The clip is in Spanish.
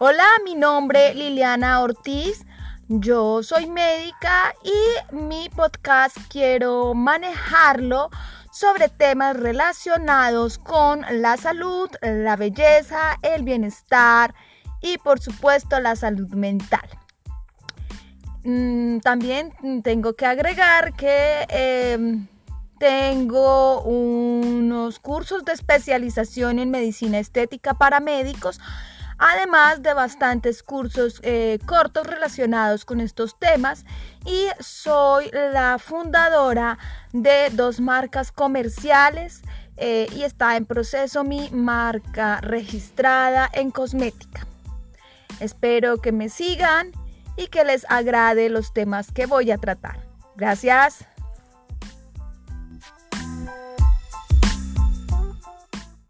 Hola, mi nombre es Liliana Ortiz. Yo soy médica y mi podcast quiero manejarlo sobre temas relacionados con la salud, la belleza, el bienestar y por supuesto la salud mental. Mm, también tengo que agregar que em, tengo unos cursos de especialización en medicina estética para médicos además de bastantes cursos eh, cortos relacionados con estos temas y soy la fundadora de dos marcas comerciales eh, y está en proceso mi marca registrada en cosmética. Espero que me sigan y que les agrade los temas que voy a tratar. Gracias.